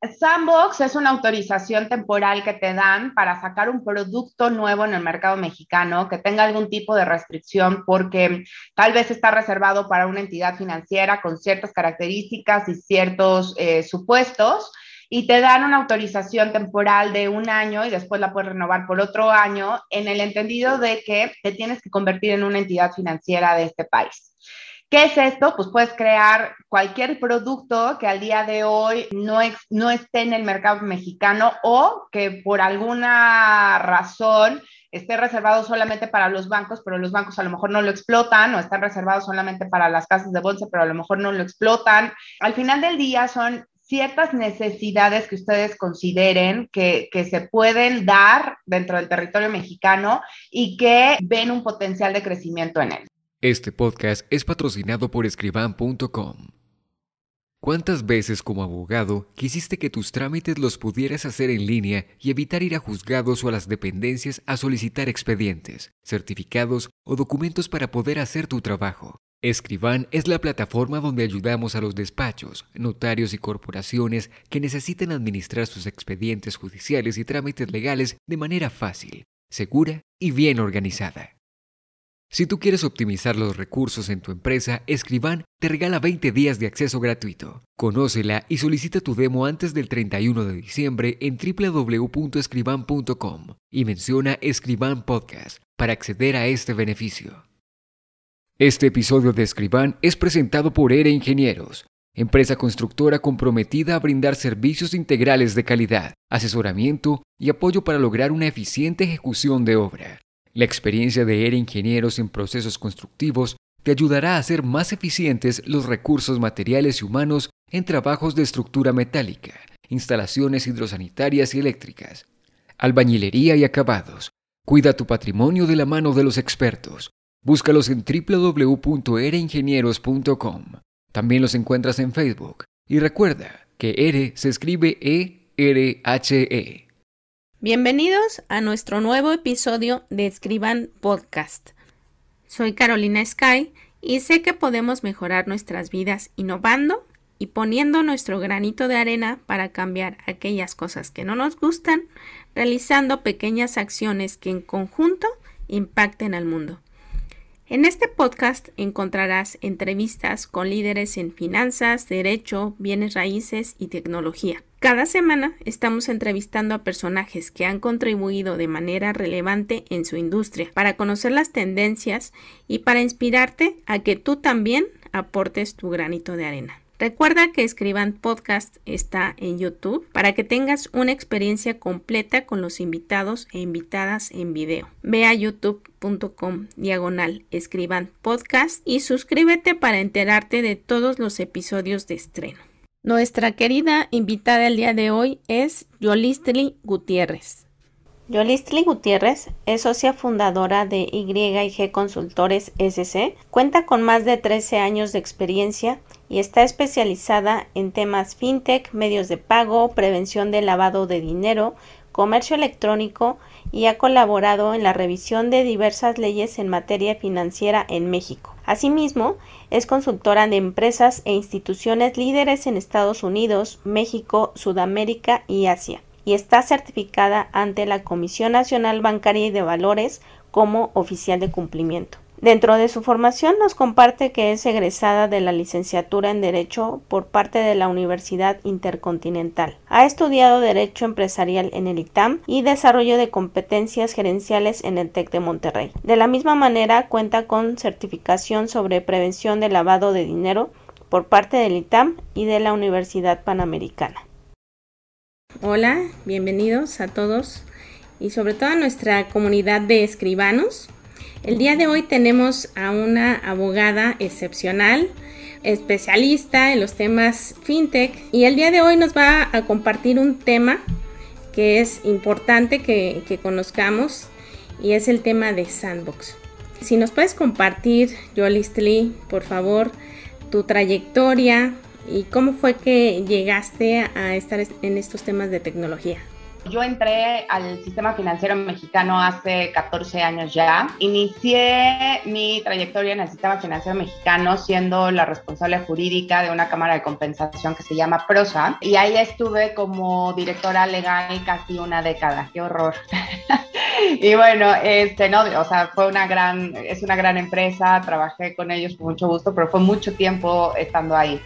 Sandbox es una autorización temporal que te dan para sacar un producto nuevo en el mercado mexicano que tenga algún tipo de restricción porque tal vez está reservado para una entidad financiera con ciertas características y ciertos eh, supuestos y te dan una autorización temporal de un año y después la puedes renovar por otro año en el entendido de que te tienes que convertir en una entidad financiera de este país. ¿Qué es esto? Pues puedes crear cualquier producto que al día de hoy no, no esté en el mercado mexicano o que por alguna razón esté reservado solamente para los bancos, pero los bancos a lo mejor no lo explotan, o están reservados solamente para las casas de bolsa, pero a lo mejor no lo explotan. Al final del día son ciertas necesidades que ustedes consideren que, que, se pueden dar dentro del territorio mexicano y que ven un potencial de crecimiento en él. Este podcast es patrocinado por escriban.com. ¿Cuántas veces como abogado quisiste que tus trámites los pudieras hacer en línea y evitar ir a juzgados o a las dependencias a solicitar expedientes, certificados o documentos para poder hacer tu trabajo? Escriban es la plataforma donde ayudamos a los despachos, notarios y corporaciones que necesiten administrar sus expedientes judiciales y trámites legales de manera fácil, segura y bien organizada. Si tú quieres optimizar los recursos en tu empresa, Escriban te regala 20 días de acceso gratuito. Conócela y solicita tu demo antes del 31 de diciembre en www.escriban.com y menciona Escriban Podcast para acceder a este beneficio. Este episodio de Escriban es presentado por ERE Ingenieros, empresa constructora comprometida a brindar servicios integrales de calidad, asesoramiento y apoyo para lograr una eficiente ejecución de obra. La experiencia de ERE Ingenieros en procesos constructivos te ayudará a hacer más eficientes los recursos materiales y humanos en trabajos de estructura metálica, instalaciones hidrosanitarias y eléctricas, albañilería y acabados. Cuida tu patrimonio de la mano de los expertos. Búscalos en www.ereingenieros.com. También los encuentras en Facebook. Y recuerda que ERE se escribe E-R-H-E. Bienvenidos a nuestro nuevo episodio de Escriban Podcast. Soy Carolina Sky y sé que podemos mejorar nuestras vidas innovando y poniendo nuestro granito de arena para cambiar aquellas cosas que no nos gustan, realizando pequeñas acciones que en conjunto impacten al mundo. En este podcast encontrarás entrevistas con líderes en finanzas, derecho, bienes raíces y tecnología. Cada semana estamos entrevistando a personajes que han contribuido de manera relevante en su industria para conocer las tendencias y para inspirarte a que tú también aportes tu granito de arena. Recuerda que Escriban Podcast está en YouTube para que tengas una experiencia completa con los invitados e invitadas en video. Ve a youtube.com diagonal Escriban Podcast y suscríbete para enterarte de todos los episodios de estreno. Nuestra querida invitada el día de hoy es Yolistli Gutiérrez. Yolistli Gutiérrez es socia fundadora de Y&G Consultores SC, cuenta con más de 13 años de experiencia y está especializada en temas fintech, medios de pago, prevención de lavado de dinero, comercio electrónico y ha colaborado en la revisión de diversas leyes en materia financiera en México. Asimismo, es consultora de empresas e instituciones líderes en Estados Unidos, México, Sudamérica y Asia y está certificada ante la Comisión Nacional Bancaria y de Valores como oficial de cumplimiento. Dentro de su formación nos comparte que es egresada de la licenciatura en Derecho por parte de la Universidad Intercontinental. Ha estudiado Derecho Empresarial en el ITAM y Desarrollo de Competencias Gerenciales en el TEC de Monterrey. De la misma manera cuenta con certificación sobre prevención de lavado de dinero por parte del ITAM y de la Universidad Panamericana. Hola, bienvenidos a todos y sobre todo a nuestra comunidad de escribanos. El día de hoy tenemos a una abogada excepcional, especialista en los temas fintech y el día de hoy nos va a compartir un tema que es importante que, conozcamos y es el tema de Sandbox. Si nos puedes compartir, Yolistli, por favor, tu trayectoria, ¿Y cómo fue que llegaste a estar en estos temas de tecnología? Yo entré al sistema financiero mexicano hace 14 años ya. Inicié mi trayectoria en el sistema financiero mexicano siendo la responsable jurídica de una cámara de compensación que se llama PROSA y ahí estuve como directora legal casi una década. ¡Qué horror! y bueno, este, no, o sea, fue una gran, es una gran empresa, trabajé con ellos con mucho gusto, pero fue mucho tiempo estando ahí.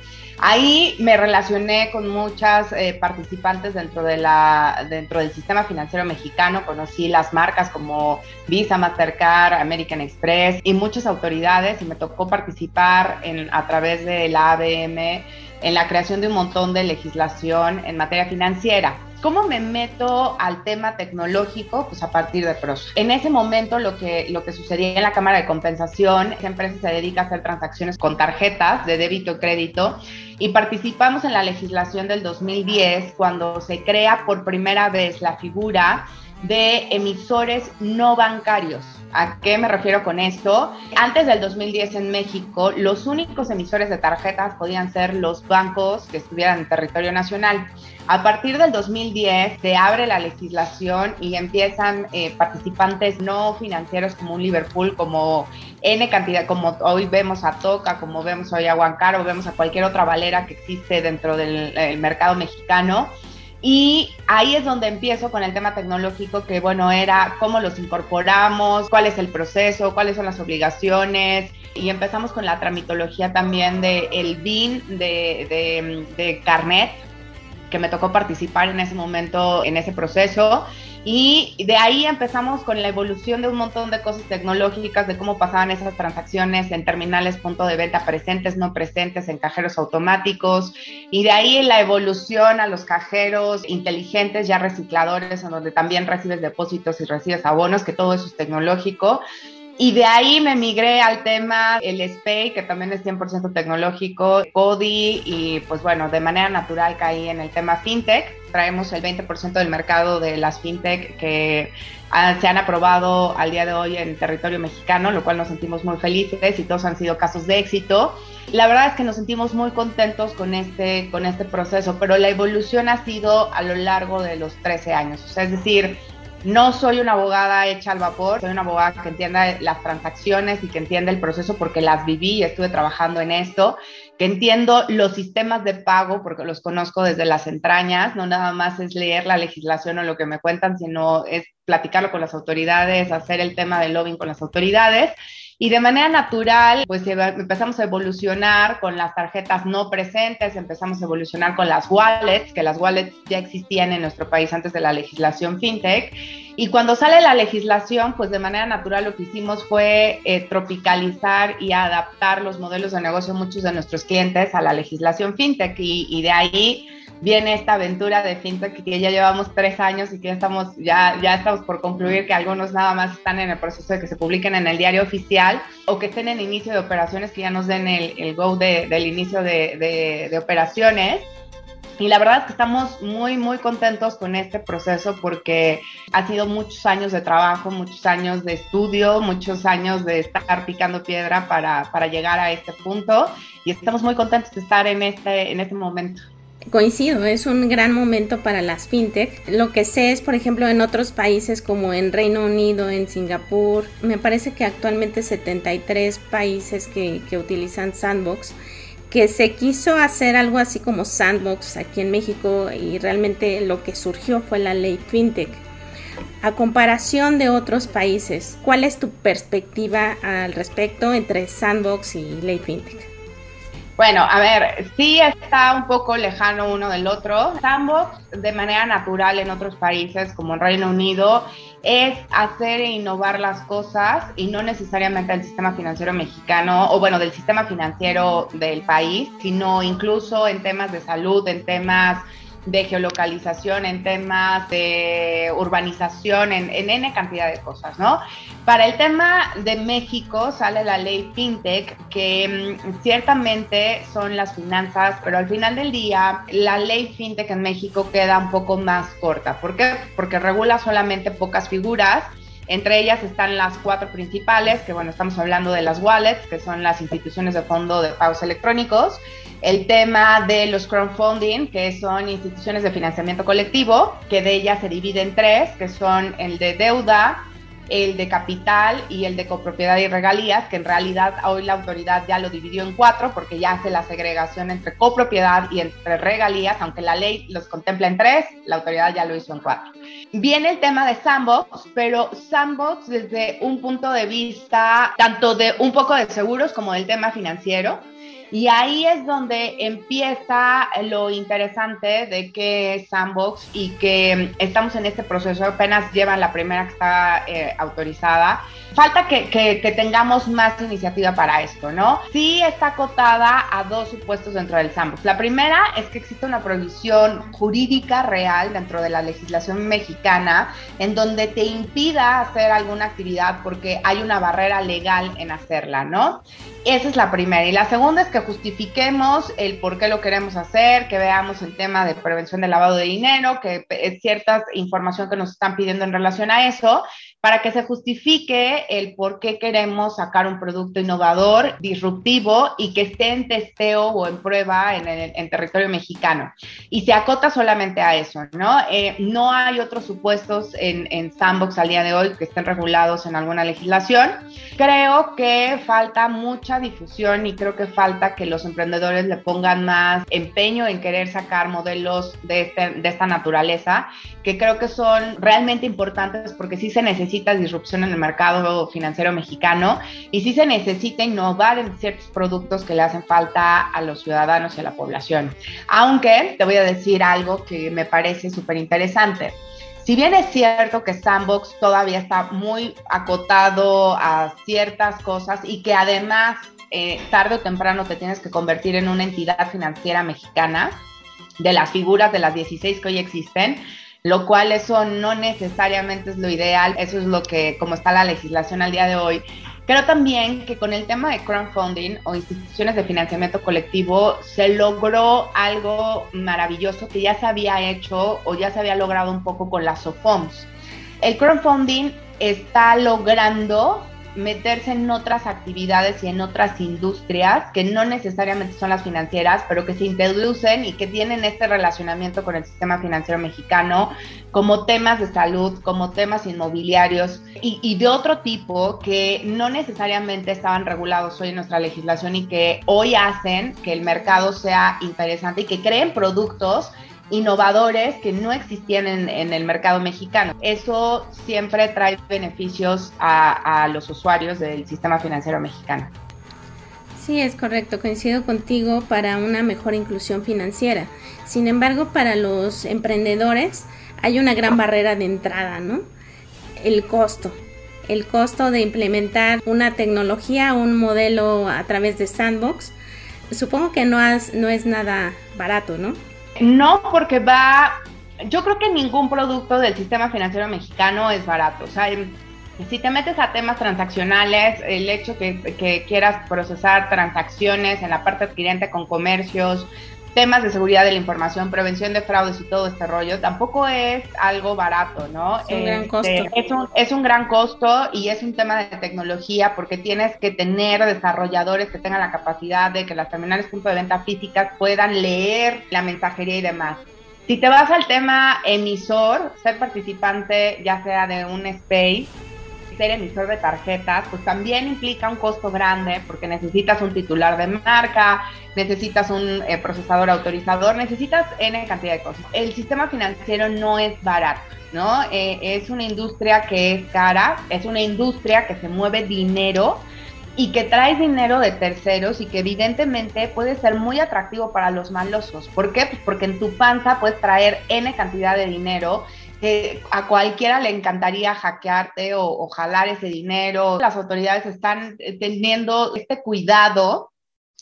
Ahí me relacioné con muchas eh, participantes dentro, de la, dentro del sistema financiero mexicano, conocí las marcas como Visa, Mastercard, American Express y muchas autoridades y me tocó participar en, a través de la ABM en la creación de un montón de legislación en materia financiera. ¿Cómo me meto al tema tecnológico? Pues a partir de PROS. En ese momento lo que, lo que sucedía en la Cámara de Compensación, esa empresa se dedica a hacer transacciones con tarjetas de débito y crédito y participamos en la legislación del 2010 cuando se crea por primera vez la figura de emisores no bancarios. ¿A qué me refiero con esto? Antes del 2010 en México, los únicos emisores de tarjetas podían ser los bancos que estuvieran en territorio nacional. A partir del 2010 se abre la legislación y empiezan eh, participantes no financieros como un Liverpool, como N cantidad, como hoy vemos a Toca, como vemos hoy a Huancar vemos a cualquier otra valera que existe dentro del mercado mexicano y ahí es donde empiezo con el tema tecnológico, que bueno, era cómo los incorporamos, cuál es el proceso, cuáles son las obligaciones. Y empezamos con la tramitología también del el BIN de, de, de Carnet, que me tocó participar en ese momento, en ese proceso. Y de ahí empezamos con la evolución de un montón de cosas tecnológicas, de cómo pasaban esas transacciones en terminales punto de venta presentes, no presentes, en cajeros automáticos. Y de ahí la evolución a los cajeros inteligentes, ya recicladores, en donde también recibes depósitos y recibes abonos, que todo eso es tecnológico. Y de ahí me migré al tema el SPAY, que también es 100% tecnológico, CODI, y pues bueno, de manera natural caí en el tema FinTech. Traemos el 20% del mercado de las FinTech que se han aprobado al día de hoy en territorio mexicano, lo cual nos sentimos muy felices y todos han sido casos de éxito. La verdad es que nos sentimos muy contentos con este, con este proceso, pero la evolución ha sido a lo largo de los 13 años. O sea, es decir, no soy una abogada hecha al vapor, soy una abogada que entienda las transacciones y que entienda el proceso porque las viví y estuve trabajando en esto, que entiendo los sistemas de pago porque los conozco desde las entrañas, no nada más es leer la legislación o lo que me cuentan, sino es platicarlo con las autoridades, hacer el tema del lobbying con las autoridades. Y de manera natural, pues empezamos a evolucionar con las tarjetas no presentes, empezamos a evolucionar con las wallets, que las wallets ya existían en nuestro país antes de la legislación fintech. Y cuando sale la legislación, pues de manera natural lo que hicimos fue eh, tropicalizar y adaptar los modelos de negocio de muchos de nuestros clientes a la legislación fintech. Y, y de ahí viene esta aventura de fintech que ya llevamos tres años y que ya estamos, ya, ya estamos por concluir que algunos nada más están en el proceso de que se publiquen en el diario oficial o que estén en inicio de operaciones, que ya nos den el, el go de, del inicio de, de, de operaciones. Y la verdad es que estamos muy, muy contentos con este proceso porque ha sido muchos años de trabajo, muchos años de estudio, muchos años de estar picando piedra para, para llegar a este punto y estamos muy contentos de estar en este, en este momento. Coincido, es un gran momento para las fintech. Lo que sé es, por ejemplo, en otros países como en Reino Unido, en Singapur, me parece que actualmente 73 países que, que utilizan Sandbox, que se quiso hacer algo así como Sandbox aquí en México y realmente lo que surgió fue la ley fintech. A comparación de otros países, ¿cuál es tu perspectiva al respecto entre Sandbox y ley fintech? Bueno, a ver, sí está un poco lejano uno del otro. Sandbox, de manera natural en otros países como en Reino Unido, es hacer e innovar las cosas y no necesariamente el sistema financiero mexicano o bueno, del sistema financiero del país, sino incluso en temas de salud, en temas de geolocalización, en temas de urbanización, en, en, N cantidad de cosas, ¿no? Para el tema de México sale la ley FinTech, que mm, ciertamente son las finanzas, pero al final del día la ley FinTech en México queda un poco más corta. ¿Por qué? Porque regula solamente pocas figuras Entre ellas están las cuatro principales, que bueno, estamos hablando de las wallets, que son las instituciones de fondo de pagos electrónicos, el tema de los crowdfunding, que son instituciones de financiamiento colectivo, que de ellas se divide en tres, que son el de deuda, el de capital y el de copropiedad y regalías, que en realidad hoy la autoridad ya lo dividió en cuatro porque ya hace la segregación entre copropiedad y entre regalías, aunque la ley los contempla en tres, la autoridad ya lo hizo en cuatro. Viene el tema de Sandbox, pero Sandbox desde un punto de vista tanto de un poco de seguros como del tema financiero y ahí es donde empieza lo interesante de que Sandbox y que estamos en este proceso, apenas llevan la primera que está eh, autorizada. Falta que, que, tengamos más iniciativa para esto, ¿no? Sí está acotada a dos supuestos dentro del Sandbox. La primera es que existe una provisión jurídica real dentro de la legislación mexicana en donde te impida hacer alguna actividad porque hay una barrera legal en hacerla, ¿no? Esa es la primera. Y la segunda es que justifiquemos el por qué lo queremos hacer, que veamos el tema de prevención del lavado de dinero, que es cierta información que nos están pidiendo en relación a eso, para que se justifique el por qué queremos sacar un producto innovador, disruptivo y que esté en testeo o en prueba en, el, territorio mexicano. Y se acota solamente a eso, ¿no? Eh, no hay otros supuestos en, en Sandbox al día de hoy que estén regulados en alguna legislación. Creo que falta mucha difusión y creo que falta que los emprendedores le pongan más empeño en querer sacar modelos de, este, de esta naturaleza, que creo que son realmente importantes porque sí se necesita necesita disrupción en el mercado financiero mexicano y sí se necesita innovar en ciertos productos que le hacen falta a los ciudadanos y a la población. Aunque te voy a decir algo que me parece súper interesante. Si bien es cierto que Sandbox todavía está muy acotado a ciertas cosas y que además eh, tarde o temprano te tienes que convertir en una entidad financiera mexicana, de las figuras de las 16 que hoy existen, lo cual eso no necesariamente es lo ideal, eso es lo que, como está la legislación al día de hoy. Creo también que con el tema de crowdfunding o instituciones de financiamiento colectivo se logró algo maravilloso que ya se había hecho o ya se había logrado un poco con las SOFOMS. El crowdfunding está logrando meterse en otras actividades y en otras industrias que no necesariamente son las financieras, pero que se introducen y que tienen este relacionamiento con el sistema financiero mexicano, como temas de salud, como temas inmobiliarios y, y de otro tipo que no necesariamente estaban regulados hoy en nuestra legislación y que hoy hacen que el mercado sea interesante y que creen productos innovadores que no existían en, el mercado mexicano. Eso siempre trae beneficios a, los usuarios del sistema financiero mexicano. Sí, es correcto, coincido contigo para una mejor inclusión financiera. Sin embargo, para los emprendedores hay una gran barrera de entrada, ¿no? El costo. El costo de implementar una tecnología, un modelo a través de Sandbox, supongo que no, no es nada barato, ¿no? No, porque va, yo creo que ningún producto del sistema financiero mexicano es barato. O sea, si te metes a temas transaccionales, el hecho que, que quieras procesar transacciones en la parte adquirente con comercios, temas de seguridad de la información, prevención de fraudes y todo este rollo, tampoco es algo barato, ¿no? Es un gran costo. Este, es un, es un gran costo y es un tema de tecnología porque tienes que tener desarrolladores que tengan la capacidad de que las terminales punto de venta físicas puedan leer la mensajería y demás. Si te vas al tema emisor, ser participante ya sea de un space, ser emisor de tarjetas, pues también implica un costo grande porque necesitas un titular de marca, necesitas un eh, procesador autorizador, necesitas N cantidad de cosas. El sistema financiero no es barato, ¿no? Eh, es una industria que es cara, es una industria que se mueve dinero y que trae dinero de terceros y que evidentemente puede ser muy atractivo para los malosos. ¿Por qué? Pues porque en tu panza puedes traer N cantidad de dinero a cualquiera le encantaría hackearte o, jalar ese dinero. Las autoridades están eh, teniendo este cuidado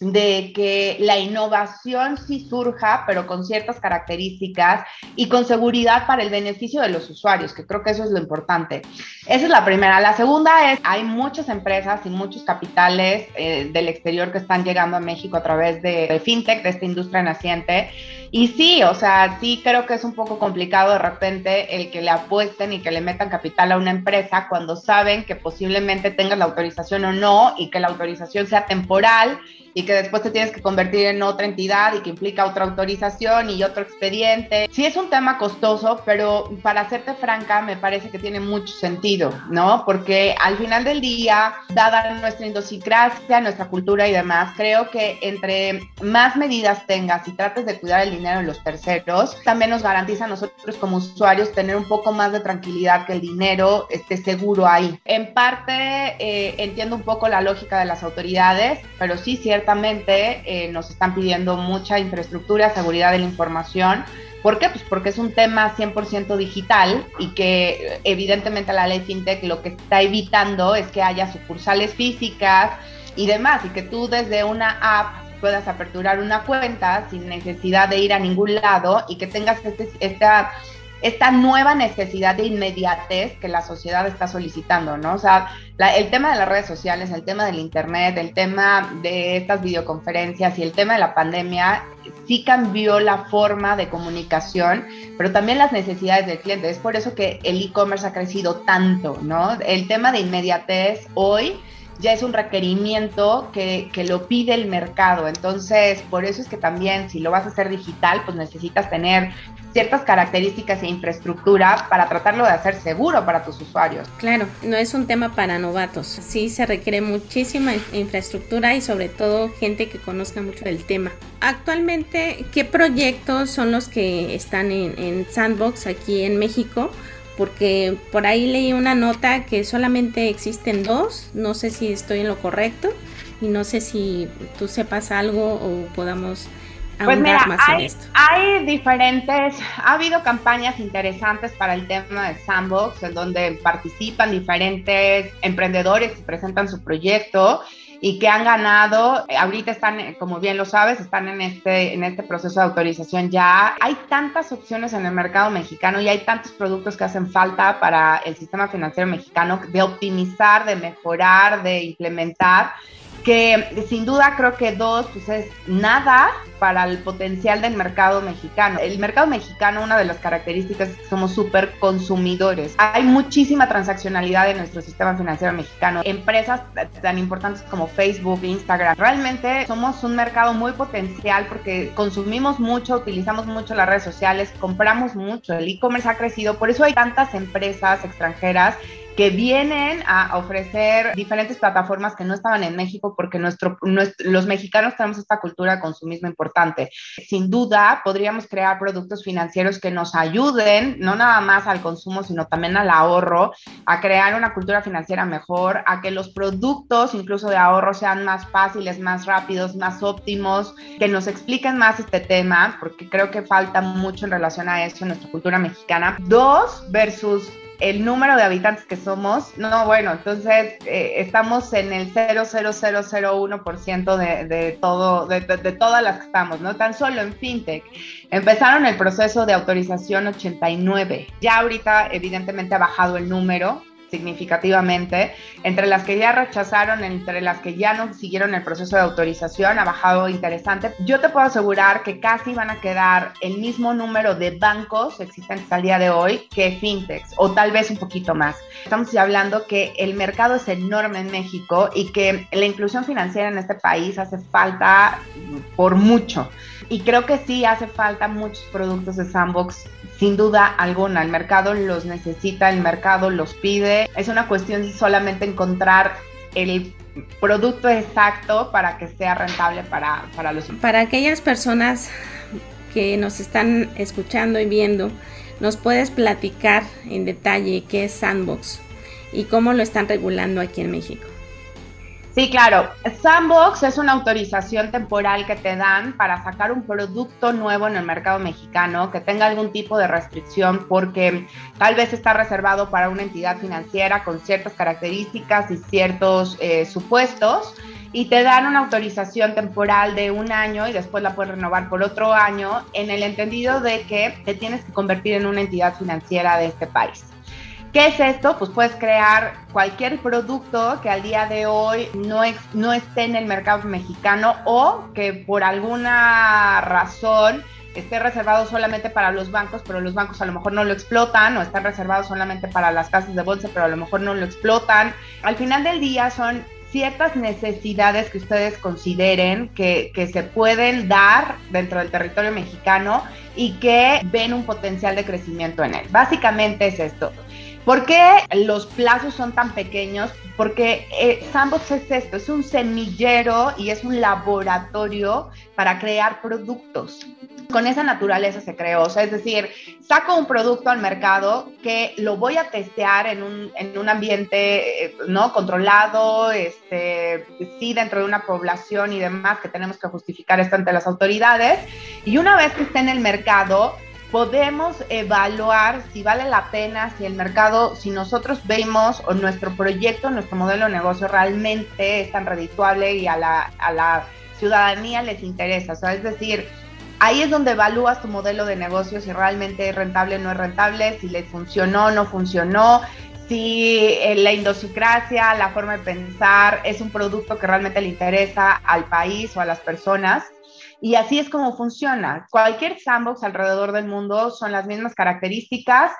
de que la innovación sí surja, pero con ciertas características y con seguridad para el beneficio de los usuarios, que creo que eso es lo importante. Esa es la primera. La segunda es, hay muchas empresas y muchos capitales eh, del exterior que están llegando a México a través de, fintech, de esta industria naciente y sí, o sea, sí creo que es un poco complicado de repente el que le apuesten y que le metan capital a una empresa cuando saben que posiblemente tengas la autorización o no y que la autorización sea temporal y que después te tienes que convertir en otra entidad y que implica otra autorización y otro expediente. Sí es un tema costoso, pero para serte franca, me parece que tiene mucho sentido, ¿no? Porque al final del día, dada nuestra idiosincrasia, nuestra cultura y demás, creo que entre más medidas tengas y trates de cuidar el dinero de los terceros, también nos garantiza a nosotros como usuarios tener un poco más de tranquilidad que el dinero esté seguro ahí. En parte, eh, entiendo un poco la lógica de las autoridades, pero sí, cierto eh, nos están pidiendo mucha infraestructura, seguridad de la información. ¿Por qué? Pues porque es un tema 100% digital y que evidentemente la ley FinTech lo que está evitando es que haya sucursales físicas y demás, y que tú desde una app puedas aperturar una cuenta sin necesidad de ir a ningún lado y que tengas este, esta esta nueva necesidad de inmediatez que la sociedad está solicitando, ¿no? O sea, el tema de las redes sociales, el tema del Internet, el tema de estas videoconferencias y el tema de la pandemia sí cambió la forma de comunicación, pero también las necesidades del cliente. Es por eso que el e-commerce ha crecido tanto, ¿no? El tema de inmediatez hoy ya es un requerimiento que, que, lo pide el mercado. Entonces, por eso es que también si lo vas a hacer digital, pues necesitas tener ciertas características e infraestructura para tratarlo de hacer seguro para tus usuarios. Claro, no es un tema para novatos. Sí se requiere muchísima infraestructura y sobre todo gente que conozca mucho del tema. Actualmente, ¿qué proyectos son los que están en, en Sandbox aquí en México? Porque por ahí leí una nota que solamente existen dos, no sé si estoy en lo correcto y no sé si tú sepas algo o podamos pues mira, hay, hay, diferentes, ha habido campañas interesantes para el tema de Sandbox, en donde participan diferentes emprendedores que presentan su proyecto y que han ganado, ahorita están, como bien lo sabes, están en este, en este proceso de autorización ya. Hay tantas opciones en el mercado mexicano y hay tantos productos que hacen falta para el sistema financiero mexicano de optimizar, de mejorar, de implementar que sin duda creo que dos, pues es nada para el potencial del mercado mexicano. El mercado mexicano, una de las características es que somos súper consumidores. Hay muchísima transaccionalidad en nuestro sistema financiero mexicano. Empresas tan importantes como Facebook, Instagram, realmente somos un mercado muy potencial porque consumimos mucho, utilizamos mucho las redes sociales, compramos mucho. El e-commerce ha crecido, por eso hay tantas empresas extranjeras que vienen a ofrecer diferentes plataformas que no estaban en México porque nuestro, los mexicanos tenemos esta cultura de consumismo importante. Sin duda, podríamos crear productos financieros que nos ayuden, no nada más al consumo, sino también al ahorro, a crear una cultura financiera mejor, a que los productos incluso de ahorro sean más fáciles, más rápidos, más óptimos, que nos expliquen más este tema, porque creo que falta mucho en relación a eso en nuestra cultura mexicana. Dos, versus el número de habitantes que somos, no, bueno, entonces eh, estamos en el 0,0001% de, de, todo, de, de, todas las que estamos, ¿no? Tan solo en FinTech. Empezaron el proceso de autorización 89. Ya ahorita, evidentemente, ha bajado el número, significativamente. Entre las que ya rechazaron, entre las que ya no siguieron el proceso de autorización, ha bajado interesante. Yo te puedo asegurar que casi van a quedar el mismo número de bancos existentes al día de hoy que fintechs, o tal vez un poquito más. Estamos hablando que el mercado es enorme en México y que la inclusión financiera en este país hace falta por mucho. Y creo que sí hace falta muchos productos de Sandbox sin duda alguna, el mercado los necesita, el mercado los pide. Es una cuestión solamente encontrar el producto exacto para que sea rentable para, para los... Para aquellas personas que nos están escuchando y viendo, ¿nos puedes platicar en detalle qué es Sandbox y cómo lo están regulando aquí en México? Sí, claro. Sandbox es una autorización temporal que te dan para sacar un producto nuevo en el mercado mexicano que tenga algún tipo de restricción porque tal vez está reservado para una entidad financiera con ciertas características y ciertos eh, supuestos y te dan una autorización temporal de un año y después la puedes renovar por otro año en el entendido de que te tienes que convertir en una entidad financiera de este país. ¿Qué es esto? Pues puedes crear cualquier producto que al día de hoy no, no esté en el mercado mexicano o que por alguna razón esté reservado solamente para los bancos, pero los bancos a lo mejor no lo explotan, o están reservados solamente para las casas de bolsa, pero a lo mejor no lo explotan. Al final del día son ciertas necesidades que ustedes consideren que, que, se pueden dar dentro del territorio mexicano y que ven un potencial de crecimiento en él. Básicamente es esto. ¿Por qué los plazos son tan pequeños? Porque eh, Sandbox es esto, es un semillero y es un laboratorio para crear productos. Con esa naturaleza se creó, o sea, es decir, saco un producto al mercado que lo voy a testear en un, en un ambiente eh, no controlado, este, sí dentro de una población y demás que tenemos que justificar esto ante las autoridades. Y una vez que esté en el mercado, podemos evaluar si vale la pena, si el mercado, si nosotros vemos o nuestro proyecto, nuestro modelo de negocio realmente es tan redituable y a la, ciudadanía les interesa. O sea, es decir, ahí es donde evalúas tu modelo de negocio, si realmente es rentable o no es rentable, si le funcionó o no funcionó, si eh, la idiosincrasia, la forma de pensar es un producto que realmente le interesa al país o a las personas. Y así es como funciona. Cualquier sandbox alrededor del mundo son las mismas características,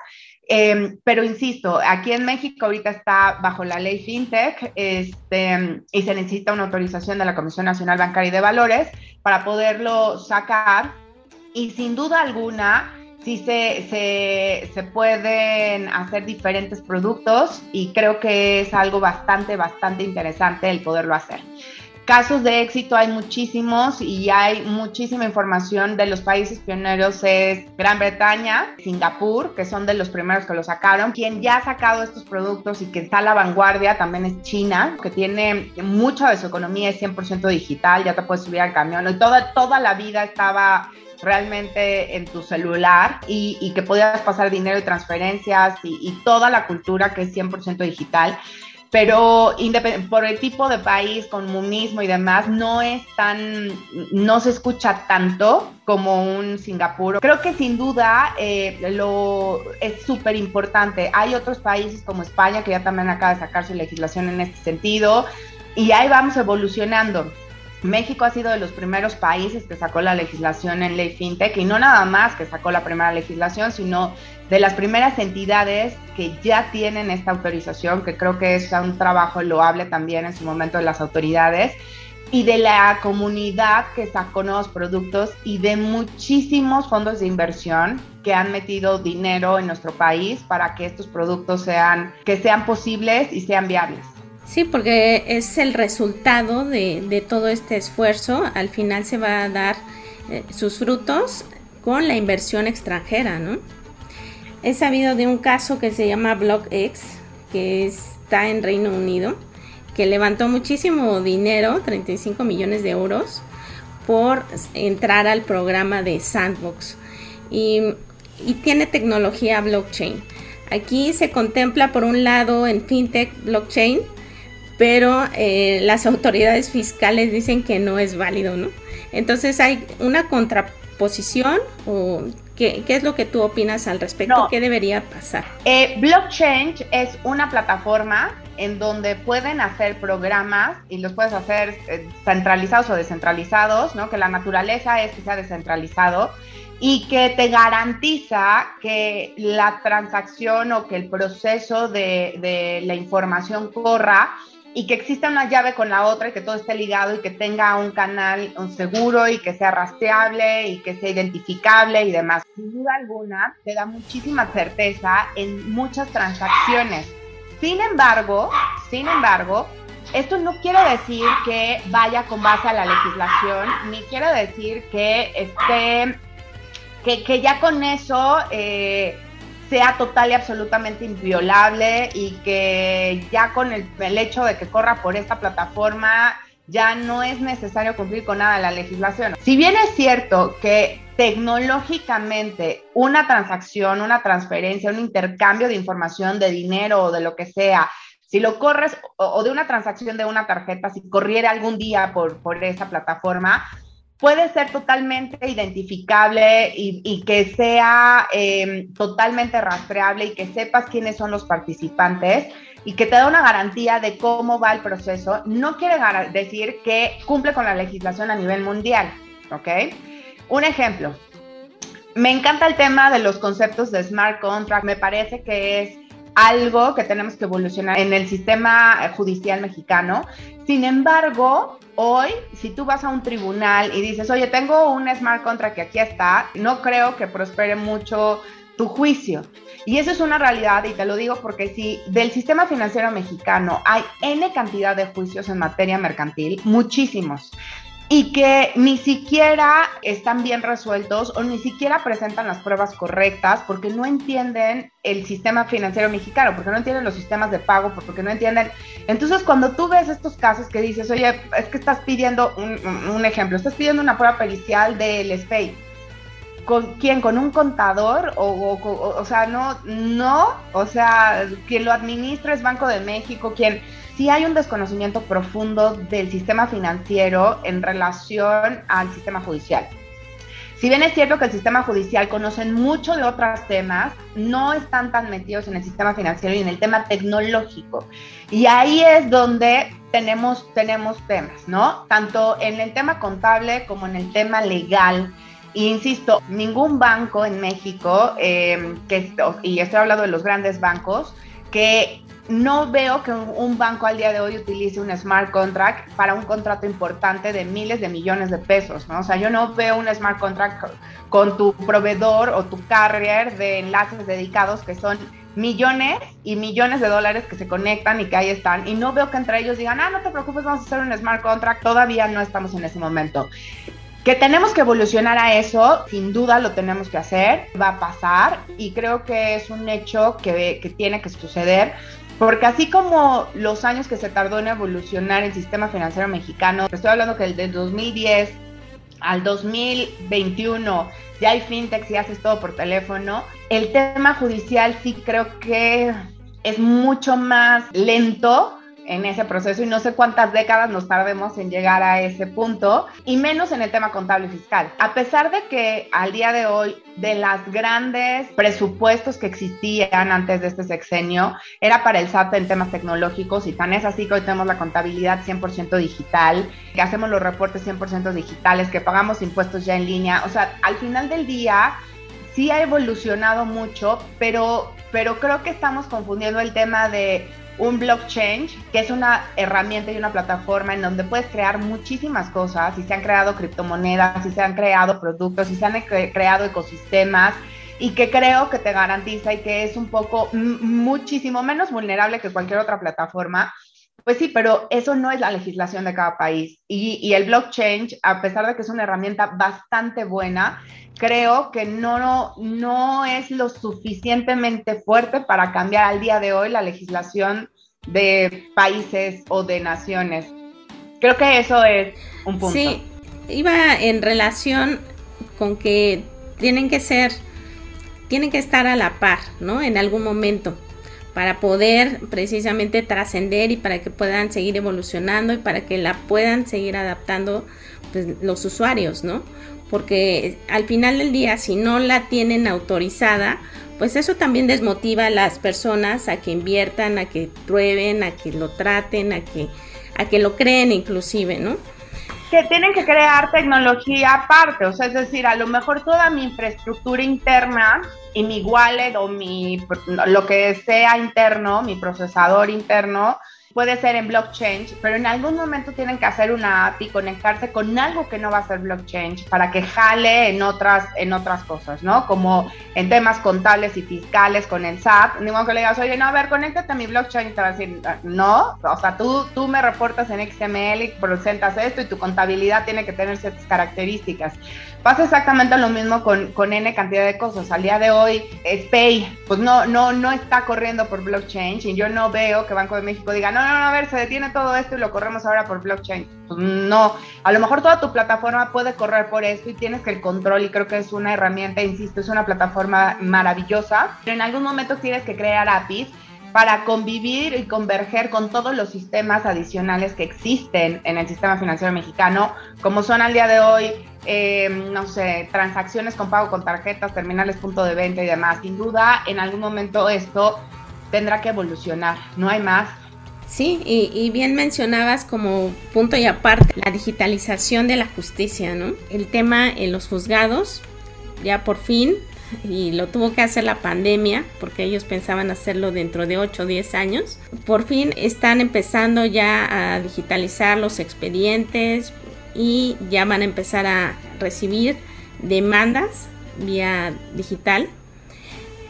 em, pero insisto, aquí en México ahorita está bajo la ley FinTech este, y se necesita una autorización de la Comisión Nacional Bancaria y de Valores para poderlo sacar. Y sin duda alguna, sí se, se, pueden hacer diferentes productos y creo que es algo bastante, bastante interesante el poderlo hacer. Casos de éxito hay muchísimos y hay muchísima información de los países pioneros es Gran Bretaña, Singapur, que son de los primeros que lo sacaron. Quien ya ha sacado estos productos y que está a la vanguardia también es China, que tiene mucha de su economía es 100% digital, ya te puedes subir al camión y toda, toda la vida estaba realmente en tu celular y, que podías pasar dinero y transferencias y, y toda la cultura que es 100% digital pero por el tipo de país, comunismo y demás, no es tan, no se escucha tanto como un Singapur. Creo que sin duda eh, lo, es súper importante. Hay otros países como España que ya también acaba de sacar su legislación en este sentido y ahí vamos evolucionando. México ha sido de los primeros países que sacó la legislación en ley fintech y no nada más que sacó la primera legislación, sino de las primeras entidades que ya tienen esta autorización, que creo que es un trabajo loable también en su momento de las autoridades, y de la comunidad que sacó nuevos productos y de muchísimos fondos de inversión que han metido dinero en nuestro país para que estos productos sean, que sean posibles y sean viables. Sí, porque es el resultado de, todo este esfuerzo. Al final se va a dar eh, sus frutos con la inversión extranjera, ¿no? He sabido de un caso que se llama BlockX, que está en Reino Unido, que levantó muchísimo dinero, 35 millones de euros, por entrar al programa de Sandbox. Y, y tiene tecnología blockchain. Aquí se contempla por un lado en FinTech blockchain, pero eh, las autoridades fiscales dicen que no es válido, ¿no? Entonces hay una contraposición o ¿Qué, es lo que tú opinas al respecto? ¿Qué debería pasar? Eh, blockchain es una plataforma en donde pueden hacer programas y los puedes hacer eh, centralizados o descentralizados, ¿no? Que la naturaleza es que sea descentralizado y que te garantiza que la transacción o que el proceso de, de la información corra y que exista una llave con la otra y que todo esté ligado y que tenga un canal seguro y que sea rastreable y que sea identificable y demás. Sin duda alguna, te da muchísima certeza en muchas transacciones. Sin embargo, sin embargo, esto no quiere decir que vaya con base a la legislación, ni quiere decir que esté, que, que ya con eso eh, sea total y absolutamente inviolable y que ya con el, hecho de que corra por esta plataforma ya no es necesario cumplir con nada de la legislación. Si bien es cierto que tecnológicamente una transacción, una transferencia, un intercambio de información, de dinero o de lo que sea, si lo corres o, de una transacción de una tarjeta, si corriera algún día por, por esa plataforma, puede ser totalmente identificable y, que sea em, totalmente rastreable y que sepas quiénes son los participantes y que te da una garantía de cómo va el proceso, no quiere decir que cumple con la legislación a nivel mundial, ¿ok? Un ejemplo, me encanta el tema de los conceptos de smart contract, me parece que es algo que tenemos que evolucionar en el sistema judicial mexicano. Sin embargo, hoy, si tú vas a un tribunal y dices, oye, tengo un smart contract que aquí está, no creo que prospere mucho tu juicio. Y eso es una realidad y te lo digo porque si del sistema financiero mexicano hay N cantidad de juicios en materia mercantil, muchísimos y que ni siquiera están bien resueltos o ni siquiera presentan las pruebas correctas porque no entienden el sistema financiero mexicano, porque no entienden los sistemas de pago, porque no entienden. Entonces, cuando tú ves estos casos que dices, oye, es que estás pidiendo un, ejemplo, estás pidiendo una prueba pericial del SPEI. ¿Con quién? ¿Con un contador? O, o, o, sea, no, no, o sea, quien lo administra es Banco de México, quien sí hay un desconocimiento profundo del sistema financiero en relación al sistema judicial. Si bien es cierto que el sistema judicial conocen mucho de otros temas, no están tan metidos en el sistema financiero y en el tema tecnológico. Y ahí es donde tenemos, tenemos temas, ¿no? Tanto en el tema contable como en el tema legal. E insisto, ningún banco en México, eh, que, y estoy hablando de los grandes bancos, que no veo que un banco al día de hoy utilice un smart contract para un contrato importante de miles de millones de pesos, ¿no? O sea, yo no veo un smart contract con tu proveedor o tu carrier de enlaces dedicados que son millones y millones de dólares que se conectan y que ahí están. Y no veo que entre ellos digan, ah, no te preocupes, vamos a hacer un smart contract. Todavía no estamos en ese momento. Que tenemos que evolucionar a eso, sin duda lo tenemos que hacer, va a pasar y creo que es un hecho que, que tiene que suceder porque así como los años que se tardó en evolucionar el sistema financiero mexicano, estoy hablando que del 2010 al 2021 ya hay fintechs y haces todo por teléfono, el tema judicial sí creo que es mucho más lento en ese proceso y no sé cuántas décadas nos tardemos en llegar a ese punto y menos en el tema contable y fiscal. A pesar de que al día de hoy de las grandes presupuestos que existían antes de este sexenio era para el SAT en temas tecnológicos y tan es así que hoy tenemos la contabilidad 100% digital, que hacemos los reportes 100% digitales, que pagamos impuestos ya en línea. O sea, al final del día sí ha evolucionado mucho, pero, pero creo que estamos confundiendo el tema de un blockchain, que es una herramienta y una plataforma en donde puedes crear muchísimas cosas y se han creado criptomonedas, y se han creado productos, y se han creado ecosistemas y que creo que te garantiza y que es un poco muchísimo menos vulnerable que cualquier otra plataforma. Pues sí, pero eso no es la legislación de cada país. Y, el blockchain, a pesar de que es una herramienta bastante buena, creo que no, no es lo suficientemente fuerte para cambiar al día de hoy la legislación de países o de naciones. Creo que eso es un punto. Sí, iba en relación con que tienen que ser, tienen que estar a la par, ¿no? En algún momento para poder precisamente trascender y para que puedan seguir evolucionando y para que la puedan seguir adaptando pues, los usuarios, ¿no? porque al final del día si no la tienen autorizada, pues eso también desmotiva a las personas a que inviertan, a que prueben, a que lo traten, a que, a que lo creen inclusive, ¿no? Que tienen que crear tecnología aparte, o sea, es decir, a lo mejor toda mi infraestructura interna y mi wallet o mi, lo que sea interno, mi procesador interno, puede ser en blockchain, pero en algún momento tienen que hacer una API, conectarse con algo que no va a ser blockchain para que jale en otras, en otras cosas, ¿no? Como en temas contables y fiscales con el SAT, modo que le digas, oye, no, a ver, conéctate a mi blockchain y te va a decir, no, o sea, tú, tú me reportas en XML y presentas esto y tu contabilidad tiene que tener ciertas características. Pasa exactamente lo mismo con, con N cantidad de cosas. Al día de hoy, SPAY, pues no, no, no está corriendo por blockchain y yo no veo que Banco de México diga, no, no, no, a ver, se detiene todo esto y lo corremos ahora por blockchain. Pues no, a lo mejor toda tu plataforma puede correr por esto y tienes que el control y creo que es una herramienta, insisto, es una plataforma maravillosa, pero en algún momento tienes que crear APIs para convivir y converger con todos los sistemas adicionales que existen en el sistema financiero mexicano, como son al día de hoy, eh, no sé, transacciones con pago con tarjetas, terminales punto de venta y demás. Sin duda, en algún momento esto tendrá que evolucionar, no hay más. Sí, y, bien mencionabas como punto y aparte la digitalización de la justicia, ¿no? El tema en los juzgados, ya por fin, y lo tuvo que hacer la pandemia, porque ellos pensaban hacerlo dentro de 8 o 10 años. Por fin están empezando ya a digitalizar los expedientes y ya van a empezar a recibir demandas vía digital.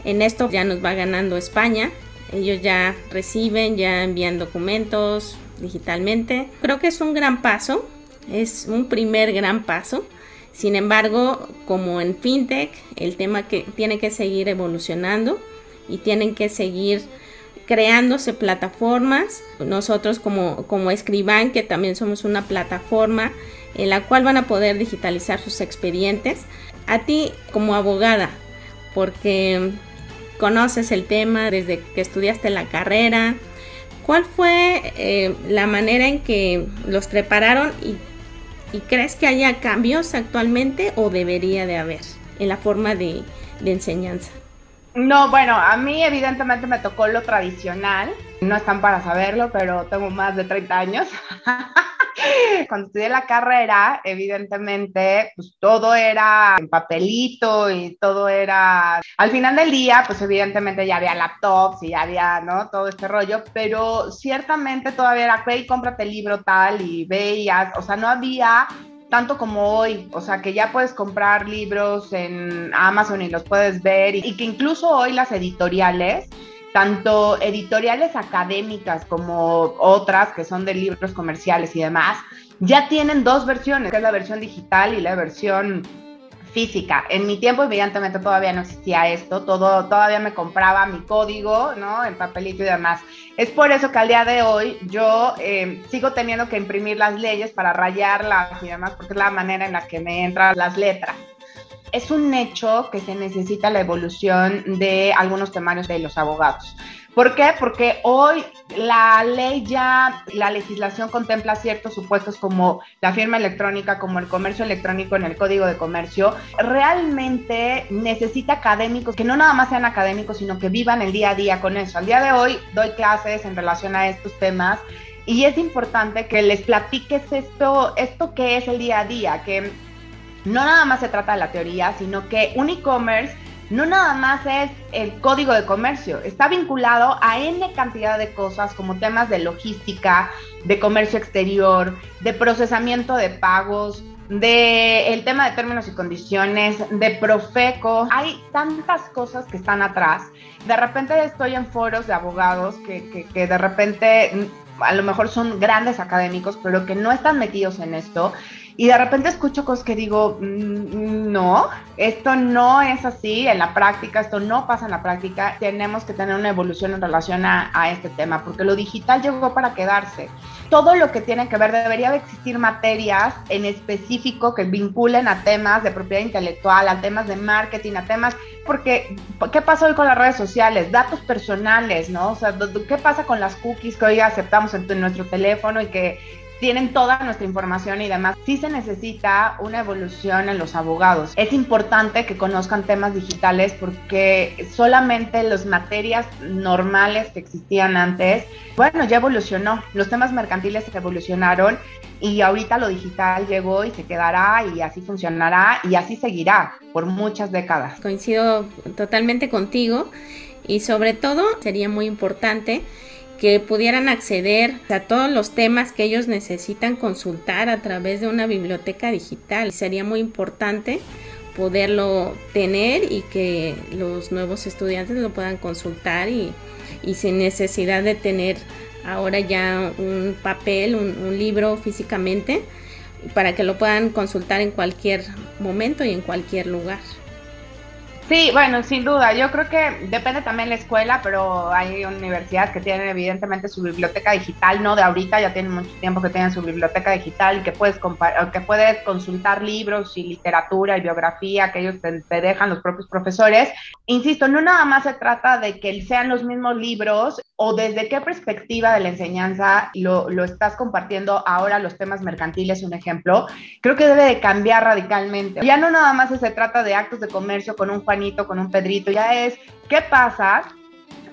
En esto ya nos va ganando España. Ellos ya reciben, ya envían documentos digitalmente. Creo que es un gran paso, es un primer gran paso sin embargo, como en FinTech, el tema que tiene que seguir evolucionando y tienen que seguir creándose plataformas. Nosotros como, como Escriban, que también somos una plataforma en la cual van a poder digitalizar sus expedientes. A ti como abogada, porque conoces el tema desde que estudiaste la carrera, ¿cuál fue eh, la manera en que los prepararon y ¿Y crees que haya cambios actualmente o debería de haber en la forma de, enseñanza? No, bueno, a mí evidentemente me tocó lo tradicional. No están para saberlo, pero tengo más de 30 años. Cuando estudié la carrera, evidentemente, pues todo era en papelito y todo era... Al final del día, pues evidentemente ya había laptops y ya había, ¿no? Todo este rollo, pero ciertamente todavía era, ve y cómprate el libro tal y veías, o sea, no había tanto como hoy, o sea, que ya puedes comprar libros en Amazon y los puedes ver y, que incluso hoy las editoriales tanto editoriales académicas como otras que son de libros comerciales y demás, ya tienen dos versiones, que es la versión digital y la versión física. En mi tiempo, evidentemente, todavía no existía esto, todo, todavía me compraba mi código, ¿no? En papelito y demás. Es por eso que al día de hoy yo eh, sigo teniendo que imprimir las leyes para rayarlas y demás, porque es la manera en la que me entran las letras es un hecho que se necesita la evolución de algunos temarios de los abogados. ¿Por qué? Porque hoy la ley ya, la legislación contempla ciertos supuestos como la firma electrónica, como el comercio electrónico en el código de comercio. Realmente necesita académicos que no nada más sean académicos, sino que vivan el día a día con eso. Al día de hoy doy clases en relación a estos temas y es importante que les platiques esto, esto que es el día a día, que no nada más se trata de la teoría, sino que un e-commerce no nada más es el código de comercio, está vinculado a N cantidad de cosas como temas de logística, de comercio exterior, de procesamiento de pagos, de el tema de términos y condiciones, de Profeco. Hay tantas cosas que están atrás. De repente estoy en foros de abogados que, que, que de repente a lo mejor son grandes académicos, pero que no están metidos en esto y de repente escucho cosas que digo, mm, no, esto no es así en la práctica, esto no pasa en la práctica, tenemos que tener una evolución en relación a, este tema, porque lo digital llegó para quedarse. Todo lo que tiene que ver, debería existir materias en específico que vinculen a temas de propiedad intelectual, a temas de marketing, a temas, porque, ¿qué pasa hoy con las redes sociales? Datos personales, ¿no? O sea, ¿qué pasa con las cookies que hoy aceptamos en nuestro teléfono y que tienen toda nuestra información y demás. Sí se necesita una evolución en los abogados. Es importante que conozcan temas digitales porque solamente las materias normales que existían antes, bueno, ya evolucionó. Los temas mercantiles evolucionaron y ahorita lo digital llegó y se quedará y así funcionará y así seguirá por muchas décadas. Coincido totalmente contigo y sobre todo sería muy importante que pudieran acceder a todos los temas que ellos necesitan consultar a través de una biblioteca digital. Sería muy importante poderlo tener y que los nuevos estudiantes lo puedan consultar y, sin necesidad de tener ahora ya un papel, un libro físicamente, para que lo puedan consultar en cualquier momento y en cualquier lugar. Sí, bueno, sin duda. Yo creo que depende también la escuela, pero hay universidades que tienen evidentemente su biblioteca digital, no de ahorita, ya tienen mucho tiempo que tienen su biblioteca digital que puedes, que puedes consultar libros y literatura y biografía que ellos te, dejan los propios profesores. Insisto, no nada más se trata de que sean los mismos libros o desde qué perspectiva de la enseñanza lo, lo, estás compartiendo ahora los temas mercantiles, un ejemplo, creo que debe de cambiar radicalmente. Ya no nada más se trata de actos de comercio con un Con un Pedrito, ya es qué pasa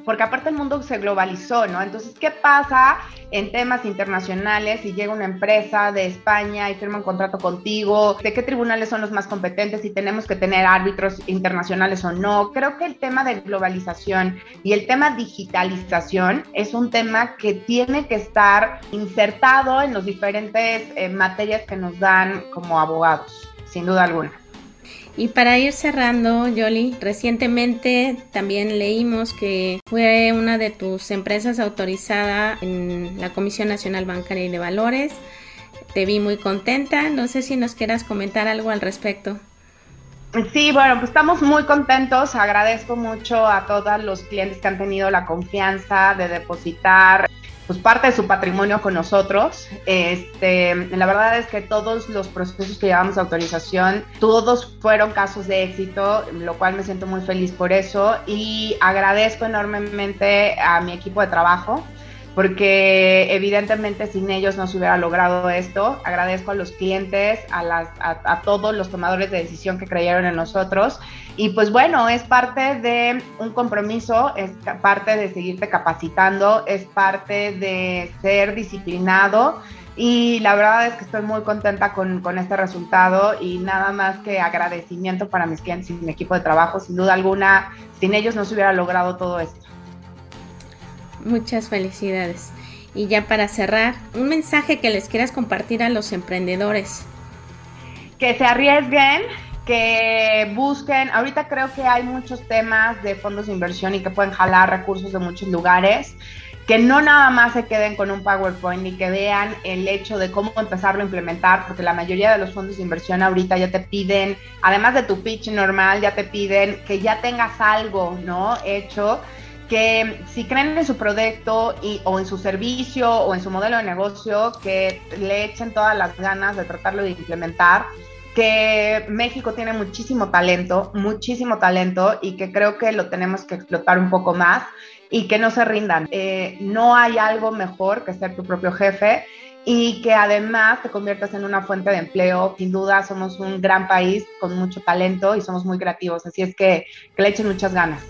porque aparte el mundo se globalizó, ¿no? Entonces, ¿qué pasa en temas internacionales si llega una empresa de España y firma un contrato contigo? ¿De qué tribunales son los más competentes? Si tenemos que tener árbitros internacionales o no. Creo que el tema de globalización y el tema digitalización es un tema que tiene que estar insertado en las diferentes eh, materias que nos dan como abogados, sin duda alguna. Y para ir cerrando, Yoli, recientemente también leímos que fue una de tus empresas autorizada en la Comisión Nacional Bancaria y de Valores. Te vi muy contenta. No sé si nos quieras comentar algo al respecto. Sí, bueno, pues estamos muy contentos. Agradezco mucho a todos los clientes que han tenido la confianza de depositar pues parte de su patrimonio con nosotros. Este, la verdad es que todos los procesos que llevamos a autorización, todos fueron casos de éxito, lo cual me siento muy feliz por eso y agradezco enormemente a mi equipo de trabajo porque evidentemente sin ellos no se hubiera logrado esto. Agradezco a los clientes, a, las, a, todos los tomadores de decisión que creyeron en nosotros. Y pues bueno, es parte de un compromiso, es parte de seguirte capacitando, es parte de ser disciplinado. Y la verdad es que estoy muy contenta con, con este resultado y nada más que agradecimiento para mis clientes y mi equipo de trabajo. Sin duda alguna, sin ellos no se hubiera logrado todo esto. Muchas felicidades. Y ya para cerrar, un mensaje que les quieras compartir a los emprendedores. Que se arriesguen, que busquen, ahorita creo que hay muchos temas de fondos de inversión y que pueden jalar recursos de muchos lugares, que no nada más se queden con un PowerPoint y que vean el hecho de cómo empezarlo a implementar, porque la mayoría de los fondos de inversión ahorita ya te piden, además de tu pitch normal, ya te piden que ya tengas algo, ¿no? Hecho que si creen en su producto y, o en su servicio o en su modelo de negocio, que le echen todas las ganas de tratarlo de implementar, que México tiene muchísimo talento, muchísimo talento y que creo que lo tenemos que explotar un poco más y que no se rindan. Eh, no hay algo mejor que ser tu propio jefe y que además te conviertas en una fuente de empleo. Sin duda somos un gran país con mucho talento y somos muy creativos, así es que, que le echen muchas ganas.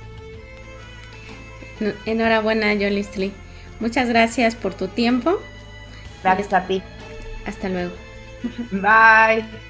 Enhorabuena, Jolie Muchas gracias por tu tiempo. Gracias a ti. Hasta luego. Bye.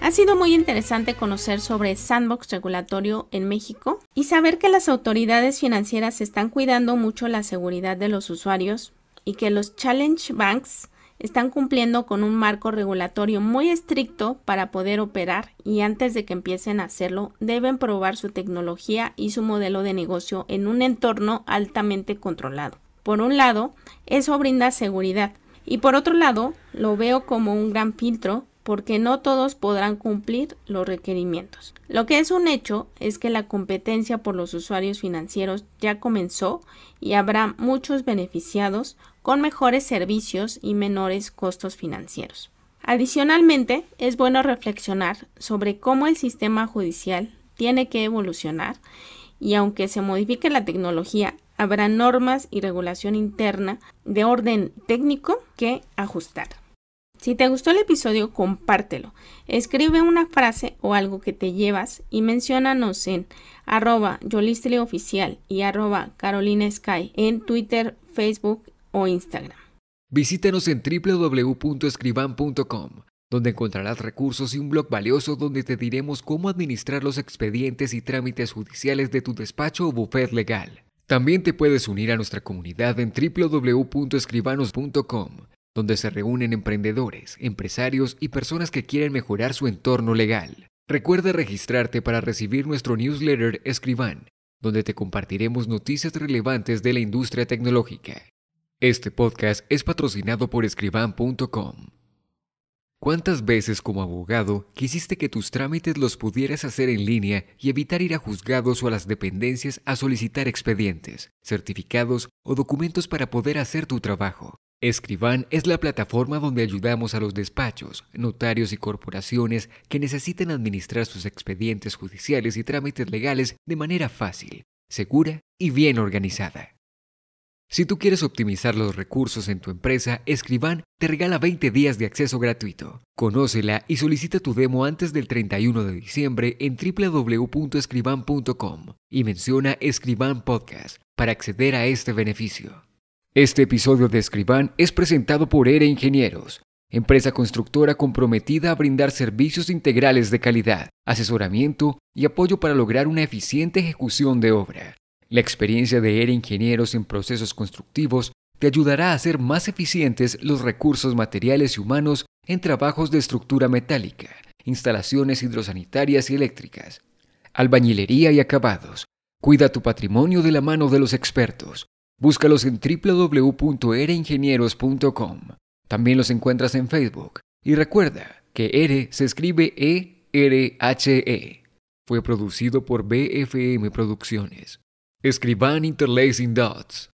Ha sido muy interesante conocer sobre sandbox regulatorio en México y saber que las autoridades financieras están cuidando mucho la seguridad de los usuarios y que los challenge banks están cumpliendo con un marco regulatorio muy estricto para poder operar y antes de que empiecen a hacerlo deben probar su tecnología y su modelo de negocio en un entorno altamente controlado. Por un lado, eso brinda seguridad y por otro lado, lo veo como un gran filtro porque no todos podrán cumplir los requerimientos. Lo que es un hecho es que la competencia por los usuarios financieros ya comenzó y habrá muchos beneficiados con mejores servicios y menores costos financieros. Adicionalmente, es bueno reflexionar sobre cómo el sistema judicial tiene que evolucionar y aunque se modifique la tecnología, habrá normas y regulación interna de orden técnico que ajustar. Si te gustó el episodio, compártelo. Escribe una frase o algo que te llevas y menciónanos en arroba oficial y arroba Carolina Sky en Twitter, Facebook o Instagram. Visítanos en www.escriban.com, donde encontrarás recursos y un blog valioso donde te diremos cómo administrar los expedientes y trámites judiciales de tu despacho o bufet legal. También te puedes unir a nuestra comunidad en www.escribanos.com donde se reúnen emprendedores, empresarios y personas que quieren mejorar su entorno legal. Recuerda registrarte para recibir nuestro newsletter Escriban, donde te compartiremos noticias relevantes de la industria tecnológica. Este podcast es patrocinado por escriban.com. ¿Cuántas veces como abogado quisiste que tus trámites los pudieras hacer en línea y evitar ir a juzgados o a las dependencias a solicitar expedientes, certificados o documentos para poder hacer tu trabajo? Escriban es la plataforma donde ayudamos a los despachos, notarios y corporaciones que necesiten administrar sus expedientes judiciales y trámites legales de manera fácil, segura y bien organizada. Si tú quieres optimizar los recursos en tu empresa, Escriban te regala 20 días de acceso gratuito. Conócela y solicita tu demo antes del 31 de diciembre en www.escriban.com y menciona Escriban Podcast para acceder a este beneficio. Este episodio de Escriban es presentado por ERE Ingenieros, empresa constructora comprometida a brindar servicios integrales de calidad, asesoramiento y apoyo para lograr una eficiente ejecución de obra. La experiencia de ERE Ingenieros en procesos constructivos te ayudará a hacer más eficientes los recursos materiales y humanos en trabajos de estructura metálica, instalaciones hidrosanitarias y eléctricas, albañilería y acabados. Cuida tu patrimonio de la mano de los expertos. Búscalos en www.ereingenieros.com. También los encuentras en Facebook. Y recuerda que ERE se escribe E-R-H-E. -E. Fue producido por BFM Producciones. Escriban Interlacing Dots